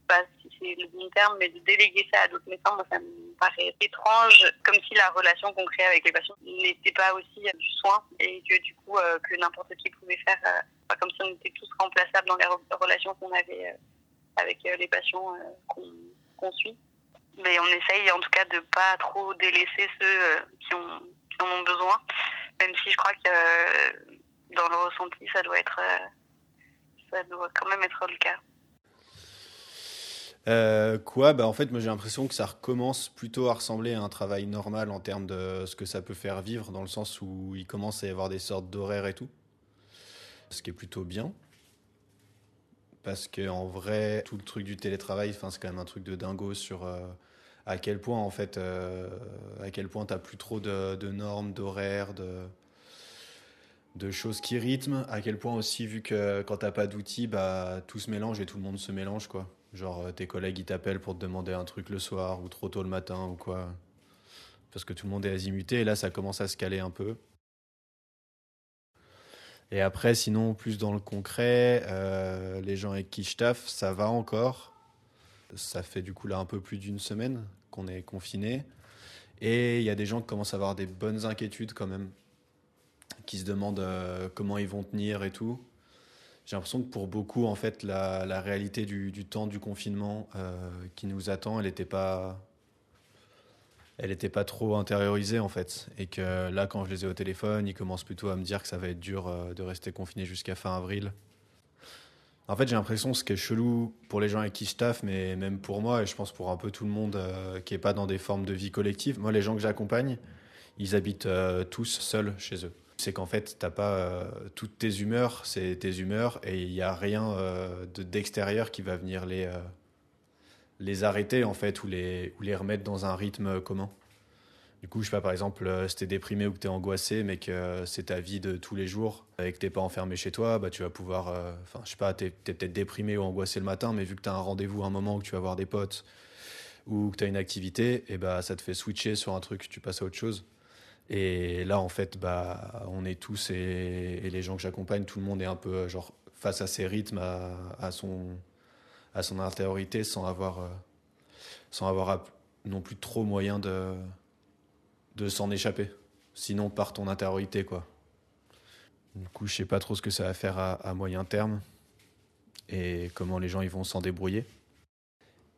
[SPEAKER 2] pas si c'est le bon terme, mais de déléguer ça à d'autres médecins, moi, ça me paraît étrange, comme si la relation qu'on crée avec les patients n'était pas aussi euh, du soin et que du coup, euh, que n'importe qui pouvait faire, euh, comme si on était tous remplaçables dans les relations qu'on avait avec les patients qu'on suit. Mais on essaye en tout cas de pas trop délaisser ceux qui, ont, en ont besoin, même si je crois que dans le ressenti, ça doit être, ça doit quand même être le cas.
[SPEAKER 10] Euh, quoi? Bah En fait, moi j'ai l'impression que ça recommence plutôt à ressembler à un travail normal en termes de ce que ça peut faire vivre, dans le sens où il commence à y avoir des sortes d'horaires et tout. Ce qui est plutôt bien. Parce qu'en vrai, tout le truc du télétravail, c'est quand même un truc de dingo sur euh, à quel point, en fait, euh, à quel point t'as plus trop de, normes, d'horaires, de, de choses qui rythment, à quel point aussi, vu que quand t'as pas d'outils, bah, tout se mélange et tout le monde se mélange, quoi. Genre, euh, tes collègues, ils t'appellent pour te demander un truc le soir ou trop tôt le matin ou quoi. Parce que tout le monde est azimuté et là, ça commence à se caler un peu. Et après, sinon, plus dans le concret, euh, les gens avec qui je taffe, ça va encore. Ça fait du coup là un peu plus d'une semaine qu'on est confiné. Et il y a des gens qui commencent à avoir des bonnes inquiétudes quand même, qui se demandent euh, comment ils vont tenir et tout j'ai l'impression que pour beaucoup, en fait, la, réalité du, du, temps du confinement euh, qui nous attend, elle n'était pas, elle était pas trop intériorisée en fait. Et que là, quand je les ai au téléphone, ils commencent plutôt à me dire que ça va être dur euh, de rester confiné jusqu'à fin avril. En fait, j'ai l'impression, ce qui est chelou pour les gens avec qui je taffe, mais même pour moi, et je pense pour un peu tout le monde euh, qui n'est pas dans des formes de vie collective, moi, les gens que j'accompagne, ils habitent tous seuls chez eux c'est qu'en fait, t'as pas euh, toutes tes humeurs, c'est tes humeurs, et il n'y a rien euh, d'extérieur qui va venir les, euh, les arrêter, en fait, ou les, ou les remettre dans un rythme commun. Du coup, je sais pas, par exemple, si t'es déprimé ou que t'es angoissé, mais que c'est ta vie de tous les jours, et que t'es pas enfermé chez toi, bah, tu vas pouvoir, enfin, je sais pas, t'es es, peut-être déprimé ou angoissé le matin, mais vu que t'as un rendez-vous un moment où tu vas voir des potes, ou que t'as une activité, et bah, ça te fait switcher sur un truc, tu passes à autre chose. Et là, en fait, bah, on est tous, et, les gens que j'accompagne, tout le monde est un peu genre, face à ses rythmes, à, à son, à son intériorité, sans avoir, euh, sans avoir non plus trop moyen de, de s'en échapper. Sinon, par ton intériorité, quoi. Du coup, je sais pas trop ce que ça va faire à, moyen terme et comment les gens ils vont s'en débrouiller.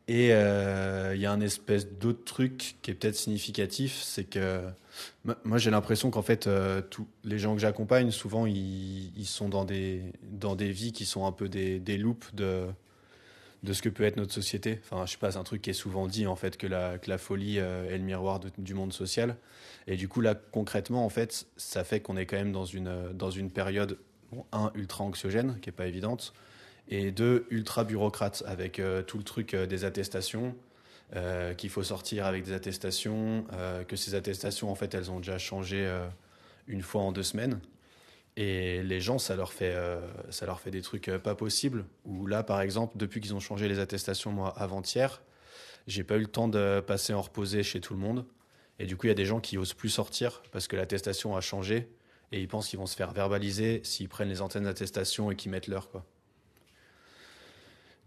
[SPEAKER 10] Et il euh, y a un espèce d'autre truc qui est peut-être significatif, c'est que moi j'ai l'impression qu'en fait euh, tous les gens que j'accompagne, souvent ils, ils, sont dans des, dans des vies qui sont un peu des, des loops de, de ce que peut être notre société. Enfin, je sais pas, c'est un truc qui est souvent dit en fait que la, que la folie euh, est le miroir du monde social. Et du coup là concrètement en fait, ça fait qu'on est quand même dans une, dans une période, un, ultra anxiogène, qui est pas évidente, et deux, ultra bureaucrates avec euh, tout le truc euh, des attestations, euh, qu'il faut sortir avec des attestations, que ces attestations, en fait, elles ont déjà changé une fois en deux semaines. Et les gens, ça leur fait, ça leur fait des trucs pas possibles. Ou là, par exemple, depuis qu'ils ont changé les attestations, moi, avant-hier, j'ai pas eu le temps de passer en reposé chez tout le monde. Et du coup, il y a des gens qui osent plus sortir parce que l'attestation a changé et ils pensent qu'ils vont se faire verbaliser s'ils prennent les antennes d'attestation et qu'ils mettent l'heure.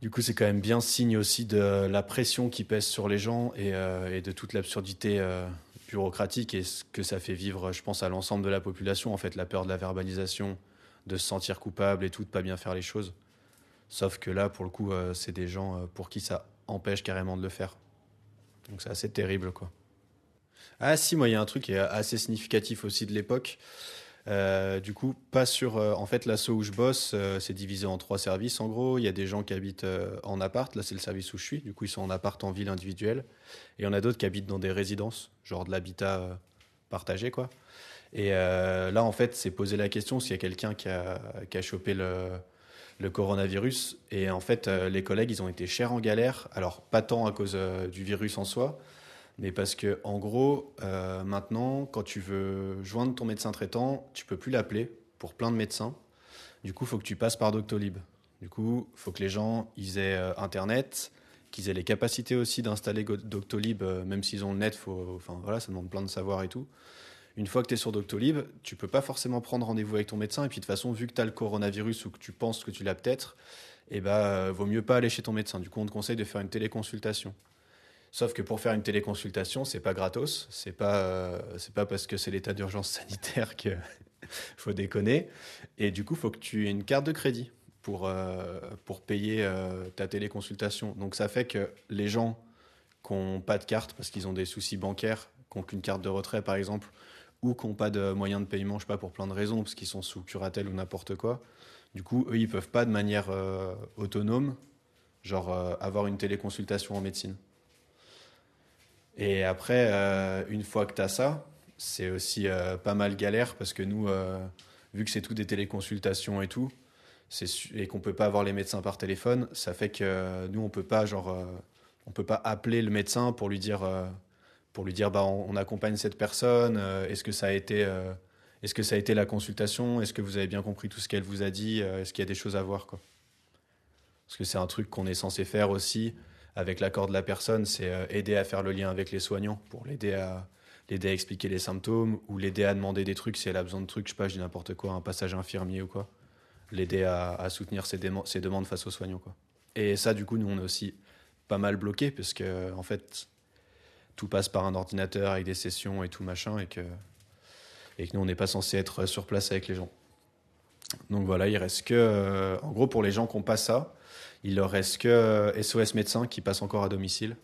[SPEAKER 10] Du coup, c'est quand même bien signe aussi de la pression qui pèse sur les gens et, euh, de toute l'absurdité euh, bureaucratique et ce que ça fait vivre, je pense, à l'ensemble de la population. En fait, la peur de la verbalisation, de se sentir coupable et tout, de pas bien faire les choses. Sauf que là, pour le coup, euh, c'est des gens pour qui ça empêche carrément de le faire. Donc c'est assez terrible, quoi. Ah si, moi, il y a un truc qui est assez significatif aussi de l'époque. Euh, du coup, pas sur. Euh, en fait, l'assaut où je bosse, euh, c'est divisé en trois services en gros. Il y a des gens qui habitent en appart. Là, c'est le service où je suis. Du coup, ils sont en appart en ville individuelle. Et il y en a d'autres qui habitent dans des résidences, genre de l'habitat partagé, quoi. Et là, en fait, c'est poser la question s'il y a quelqu'un qui a, chopé le, le coronavirus. Et en fait, les collègues, ils ont été chers en galère. Alors, pas tant à cause du virus en soi, mais parce que, en gros, euh, maintenant, quand tu veux joindre ton médecin traitant, tu peux plus l'appeler pour plein de médecins. Du coup, il faut que tu passes par Doctolib. Du coup, il faut que les gens ils aient euh, Internet, qu'ils aient les capacités aussi d'installer Doctolib, euh, même s'ils ont le net, faut, enfin, voilà, ça demande plein de savoir et tout. Une fois que tu es sur Doctolib, tu peux pas forcément prendre rendez-vous avec ton médecin. Et puis de toute façon, vu que tu as le coronavirus ou que tu penses que tu l'as peut-être, eh ben, vaut mieux pas aller chez ton médecin. Du coup, on te conseille de faire une téléconsultation. Sauf que pour faire une téléconsultation, c'est pas gratos, c'est pas euh, pas parce que c'est l'état d'urgence sanitaire que faut déconner. Et du coup, faut que tu aies une carte de crédit pour euh, pour payer euh, ta téléconsultation. Donc ça fait que les gens qui n'ont pas de carte parce qu'ils ont des soucis bancaires, qui n'ont qu'une carte de retrait par exemple, ou qui n'ont pas de moyen de paiement, je sais pas pour plein de raisons, parce qu'ils sont sous curatelle ou n'importe quoi. Du coup, eux, ils peuvent pas de manière autonome, genre avoir une téléconsultation en médecine. Et après, euh, une fois que tu as ça, c'est aussi euh, pas mal galère parce que nous, euh, vu que c'est tout des téléconsultations et tout, et qu'on peut pas avoir les médecins par téléphone, ça fait que nous, on peut pas, peut pas appeler le médecin pour lui dire, pour lui dire bah, on, accompagne cette personne, est-ce que ça a été. est-ce que ça a été la consultation Est-ce que vous avez bien compris tout ce qu'elle vous a dit Est-ce qu'il y a des choses à voir Parce que c'est un truc qu'on est censé faire aussi avec l'accord de la personne, c'est euh, aider à faire le lien avec les soignants pour l'aider à l'aider à expliquer les symptômes ou l'aider à demander des trucs si elle a besoin de trucs, je sais pas, je dis n'importe quoi, un passage infirmier ou quoi. L'aider à, soutenir ses, demandes face aux soignants. Et ça, du coup, nous on est aussi pas mal bloqué parce que en fait tout passe par un ordinateur avec des sessions et tout machin et que et que nous on n'est pas censé être sur place avec les gens. Donc voilà, il reste que euh, en gros pour les gens qui ont pas ça, il leur reste que SOS euh, médecin qui passe encore à domicile.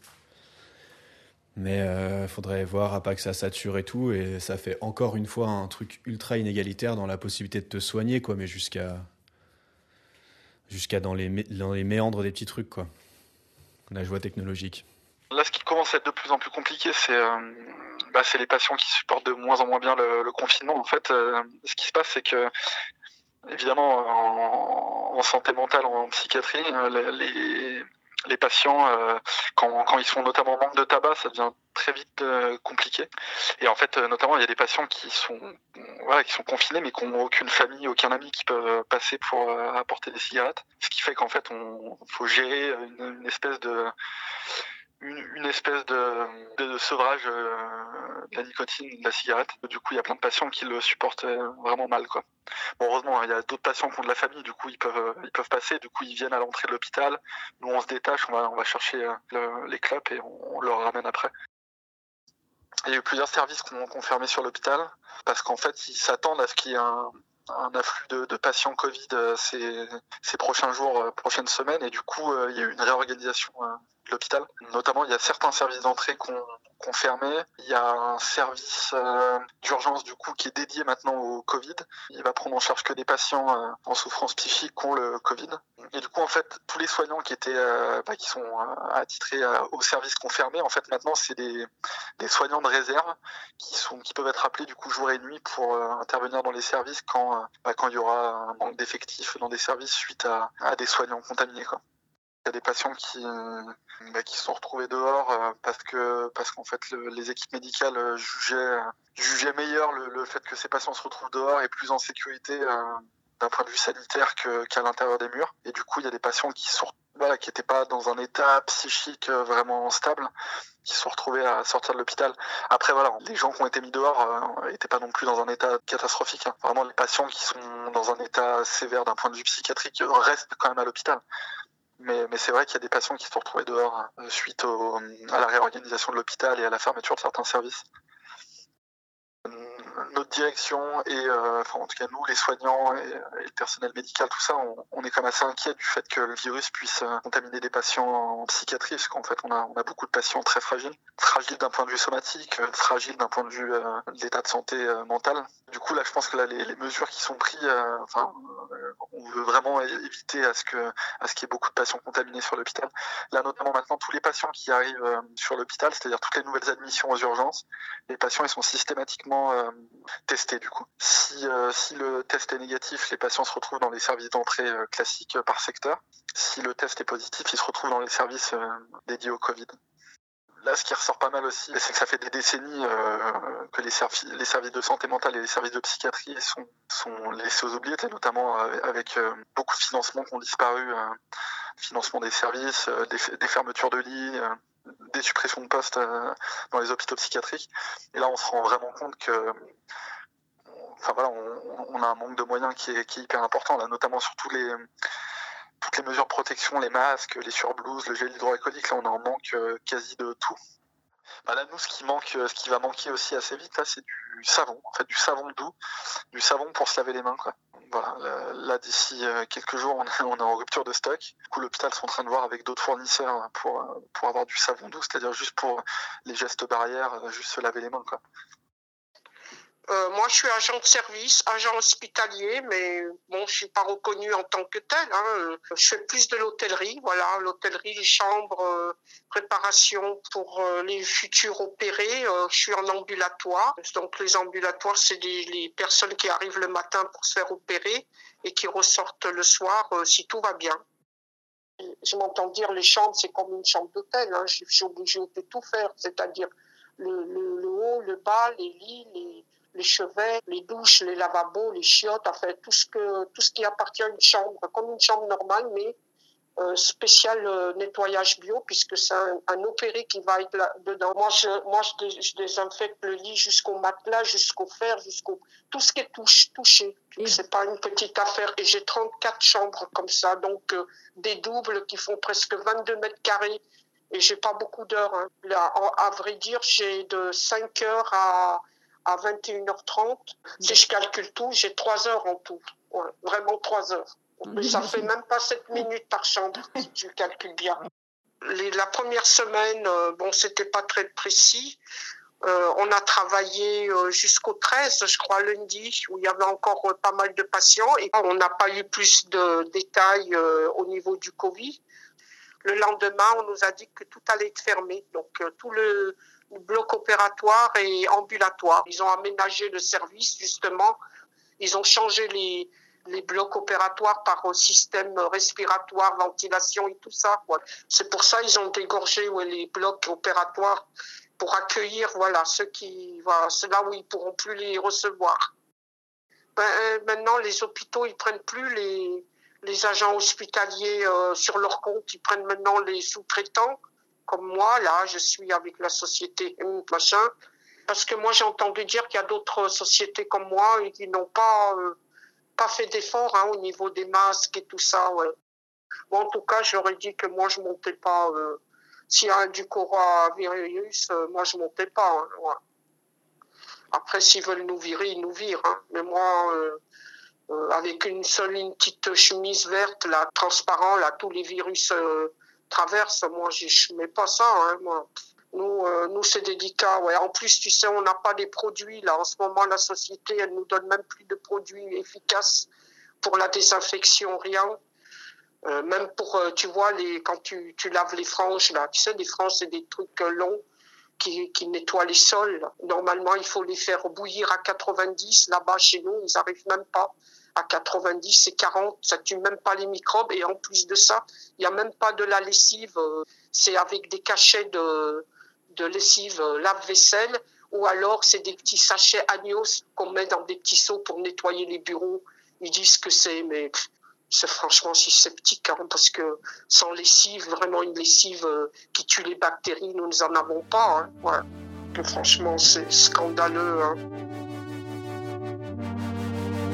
[SPEAKER 10] Mais il euh, faudrait voir à pas que ça sature et tout. Et ça fait encore une fois un truc ultra inégalitaire dans la possibilité de te soigner, quoi, mais jusqu'à jusqu'à dans les, dans les méandres des petits trucs, quoi. La joie technologique.
[SPEAKER 11] Là, ce qui commence à être de plus en plus compliqué, c'est euh, bah, les patients qui supportent de moins en moins bien le, confinement. En fait, ce qui se passe, c'est que évidemment en, santé mentale, en psychiatrie, euh, les, patients, euh, quand, quand, ils sont notamment en manque de tabac, ça devient très vite euh, compliqué. Et en fait, notamment, il y a des patients qui sont, voilà, qui sont confinés, mais qui n'ont aucune famille, aucun ami qui peuvent passer pour apporter des cigarettes. Ce qui fait qu'en fait, on faut gérer une espèce de une, espèce de, sevrage euh, de la nicotine, de la cigarette. Du coup, il y a plein de patients qui le supportent euh, vraiment mal. Quoi. Bon, heureusement, hein, il y a d'autres patients qui ont de la famille, du coup, ils peuvent, euh, ils peuvent passer, du coup, ils viennent à l'entrée de l'hôpital. Nous, on se détache, on va, on va chercher les clopes et on, leur ramène après. Il y a eu plusieurs services qu'on ont fermé sur l'hôpital parce qu'en fait, ils s'attendent à ce qu'il y ait un, afflux de, de, patients Covid ces, ces, prochains jours, prochaines semaines, et du coup, il y a eu une réorganisation l'hôpital. Notamment, il y a certains services d'entrée qu'on qu fermé. Il y a un service euh, d'urgence du coup qui est dédié maintenant au Covid. Il va prendre en charge que des patients euh, en souffrance psychique qui ont le Covid. Et du coup, en fait, tous les soignants qui étaient, euh, bah, qui sont attitrés au service confirmé, en fait, maintenant, c'est des, des, soignants de réserve qui sont, qui peuvent être appelés du coup jour et nuit pour intervenir dans les services quand, bah, quand il y aura un manque d'effectifs dans des services suite à, à des soignants contaminés, quoi. Il y a des patients qui, bah, qui se sont retrouvés dehors euh, parce que parce qu'en fait les équipes médicales euh, jugeaient, jugeaient meilleur le, fait que ces patients se retrouvent dehors et plus en sécurité euh, d'un point de vue sanitaire qu'à l'intérieur des murs. Et du coup, il y a des patients qui sont qui n'étaient pas dans un état psychique vraiment stable, qui se sont retrouvés à sortir de l'hôpital. Après, voilà, les gens qui ont été mis dehors n'étaient pas non plus dans un état catastrophique. Hein. Vraiment, les patients qui sont dans un état sévère d'un point de vue psychiatrique restent quand même à l'hôpital. Mais, c'est vrai qu'il y a des patients qui se sont retrouvés dehors suite à la réorganisation de l'hôpital et à la fermeture de certains services notre direction et euh, enfin, en tout cas nous, les soignants et, le personnel médical, tout ça, on, est quand même assez inquiet du fait que le virus puisse euh, contaminer des patients en psychiatrie, parce qu'en fait on a, beaucoup de patients très fragiles, fragiles d'un point de vue somatique, euh, fragiles d'un point de vue de l'état de santé mental. Du coup là, je pense que là, les, les mesures qui sont prises, enfin, on veut vraiment éviter à ce que à ce qu'il y ait beaucoup de patients contaminés sur l'hôpital. Là, notamment maintenant, tous les patients qui arrivent sur l'hôpital, c'est-à-dire toutes les nouvelles admissions aux urgences, les patients ils sont systématiquement testés du coup. Si, euh, si le test est négatif, les patients se retrouvent dans les services d'entrée euh, classiques euh, par secteur. Si le test est positif, ils se retrouvent dans les services dédiés au Covid. Là, ce qui ressort pas mal aussi, c'est que ça fait des décennies que les, services de santé mentale et les services de psychiatrie sont, laissés aux oubliettes, notamment avec beaucoup de financements qui ont disparu, financement des services, des, fermetures de lits, des suppressions de postes dans les hôpitaux psychiatriques. Et là, on se rend vraiment compte que enfin voilà, on, a un manque de moyens qui est, hyper important, notamment sur toutes les mesures de protection, les masques, les surblouses, le gel hydroalcoolique, là on en manque euh, quasi de tout. Bah là, nous, ce qui manque, ce qui va manquer aussi assez vite, c'est du savon, en fait, du savon doux, du savon pour se laver les mains, quoi. Voilà, là, d'ici euh, quelques jours, on est, on est en rupture de stock. Du coup, l'hôpital sont en train de voir avec d'autres fournisseurs pour, pour avoir du savon doux, c'est-à-dire juste pour les gestes barrières, juste se laver les mains, quoi.
[SPEAKER 12] Euh, moi, je suis agent de service, agent hospitalier, mais bon, je suis pas reconnu en tant que tel. Hein. Je fais plus de l'hôtellerie, voilà, l'hôtellerie, les chambres, euh, préparation pour euh, les futurs opérés. je suis en ambulatoire, donc les ambulatoires, c'est les personnes qui arrivent le matin pour se faire opérer et qui ressortent le soir si tout va bien. Je m'entends dire les chambres, c'est comme une chambre d'hôtel. Hein. Je suis obligée de tout faire, c'est-à-dire le, le, haut, le bas, les lits, les les chevets, les douches, les lavabos, les chiottes, enfin tout ce que tout ce qui appartient à une chambre, comme une chambre normale, mais euh, spécial euh, nettoyage bio puisque c'est un, opéré qui va être là dedans. Moi, je, moi, je, désinfecte le lit jusqu'au matelas, jusqu'au fer, jusqu'au tout ce qui est touche, touché. C'est pas une petite affaire. Et j'ai 34 chambres comme ça, donc euh, des doubles qui font presque 22 mètres carrés. Et j'ai pas beaucoup d'heures. Hein. Là, à vrai dire, j'ai de 5 heures à à 21h30. Si je calcule tout, j'ai 3 heures en tout. vraiment 3 heures. Mais ça fait même pas 7 minutes par chambre, si tu calcules bien. la première semaine, euh, bon, c'était pas très précis. Euh, on a travaillé euh, jusqu'au 13, je crois, lundi, où il y avait encore pas mal de patients. Et on n'a pas eu plus de détails au niveau du Covid. Le lendemain, on nous a dit que tout allait être fermé. Donc, tout le, bloc opératoire et ambulatoire. Ils ont aménagé le service, justement. Ils ont changé les, les blocs opératoires par un système respiratoire, ventilation et tout ça. C'est pour ça qu'ils ont dégorgé les blocs opératoires pour accueillir voilà ceux qui voilà, c'est là où ils pourront plus les recevoir. Ben, euh, maintenant, les hôpitaux ils prennent plus les les agents hospitaliers euh, sur leur compte, ils prennent maintenant les sous-traitants comme moi, là, je suis avec la société machin, parce que moi j'ai entendu dire qu'il y a d'autres sociétés comme moi qui n'ont pas euh, pas fait d'efforts hein, au niveau des masques et tout ça. Ouais. en tout cas, j'aurais dit que moi je montais pas. Euh, s'il y a du coronavirus, euh, moi je montais pas. Hein, Après, s'ils veulent nous virer, ils nous virent. Hein. Mais moi, avec une seule une petite chemise verte, là, transparent, là, tous les virus traverse. Moi, je mets pas ça. Hein. Nous, euh, nous c'est délicat. Ouais. En plus, tu sais, on n'a pas des produits. Là, en ce moment, la société, elle nous donne même plus de produits efficaces pour la désinfection, rien. Euh, même pour, euh, tu vois, les, quand tu, tu laves les franges, là, tu sais, les franges, c'est des trucs longs qui, qui nettoient les sols. Normalement, il faut les faire bouillir à 90. Là-bas, chez nous, ils n'arrivent même pas à 90 et 40, ça tue même pas les microbes. Et en plus de ça, il n'y a même pas de la lessive. Euh, c'est avec des cachets de, de lessive euh, lave-vaisselle ou alors c'est des petits sachets agnos qu'on met dans des petits seaux pour nettoyer les bureaux. Ils disent que c'est, mais c'est franchement si sceptique, hein, parce que sans lessive, vraiment une lessive euh, qui tue les bactéries, nous n'en avons pas. Hein, ouais. franchement, c'est scandaleux. Hein.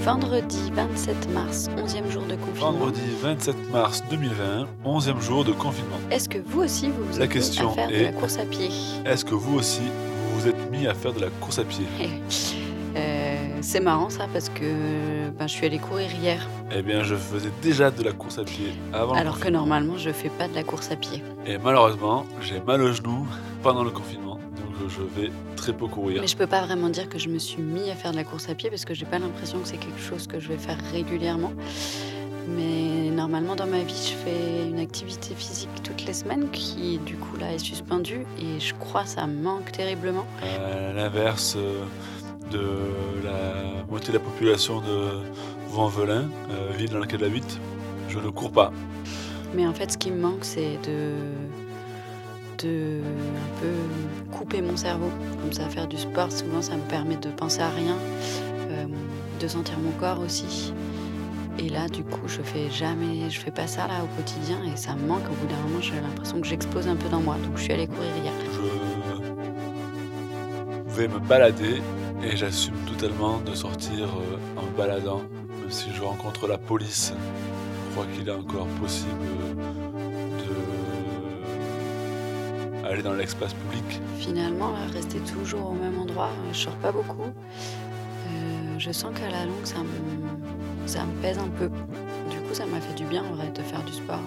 [SPEAKER 3] Vendredi 27 mars, 11e jour de confinement.
[SPEAKER 7] Vendredi 27 mars 2020, 11e jour de confinement.
[SPEAKER 3] Est-ce que vous aussi vous vous
[SPEAKER 7] La
[SPEAKER 3] êtes
[SPEAKER 7] question
[SPEAKER 3] mis à faire
[SPEAKER 7] est-
[SPEAKER 3] de la course à pied?
[SPEAKER 7] Est-ce que vous aussi, vous vous êtes mis à faire de la course à pied?
[SPEAKER 3] Euh, C'est marrant ça parce que ben, je suis allée courir hier,
[SPEAKER 7] Eh bien, je faisais déjà de la course à pied avant le
[SPEAKER 3] alors que normalement je fais pas de la course à pied.
[SPEAKER 7] Et malheureusement, j'ai mal au genou pendant le confinement. Je vais très peu courir.
[SPEAKER 3] Mais je peux pas vraiment dire que je me suis mis à faire de la course à pied parce que j'ai pas l'impression que c'est quelque chose que je vais faire régulièrement. Mais normalement dans ma vie, je fais une activité physique toutes les semaines qui du coup là est suspendue et je crois que ça manque terriblement.
[SPEAKER 7] À l'inverse euh, de la moitié de la population de Vanvelin, euh, ville dans laquelle j'habite, je ne cours pas.
[SPEAKER 3] Mais en fait, ce qui me manque, c'est de de un peu couper mon cerveau. Comme ça, faire du sport, souvent, ça me permet de penser à rien, euh, de sentir mon corps aussi. Et là, du coup, je fais jamais, je fais pas ça là au quotidien et ça me manque. Au bout d'un moment, j'ai l'impression que j'explose un peu dans moi. Donc, je suis allée courir hier.
[SPEAKER 7] Je vais me balader et j'assume totalement de sortir euh, en me baladant, même si je rencontre la police. Je crois qu'il est encore possible aller dans l'espace public.
[SPEAKER 3] Finalement, là, rester toujours au même endroit, euh, je sors pas beaucoup. Euh, je sens qu'à la longue, ça me, ça me pèse un peu. Du coup, ça m'a fait du bien en vrai de faire du sport.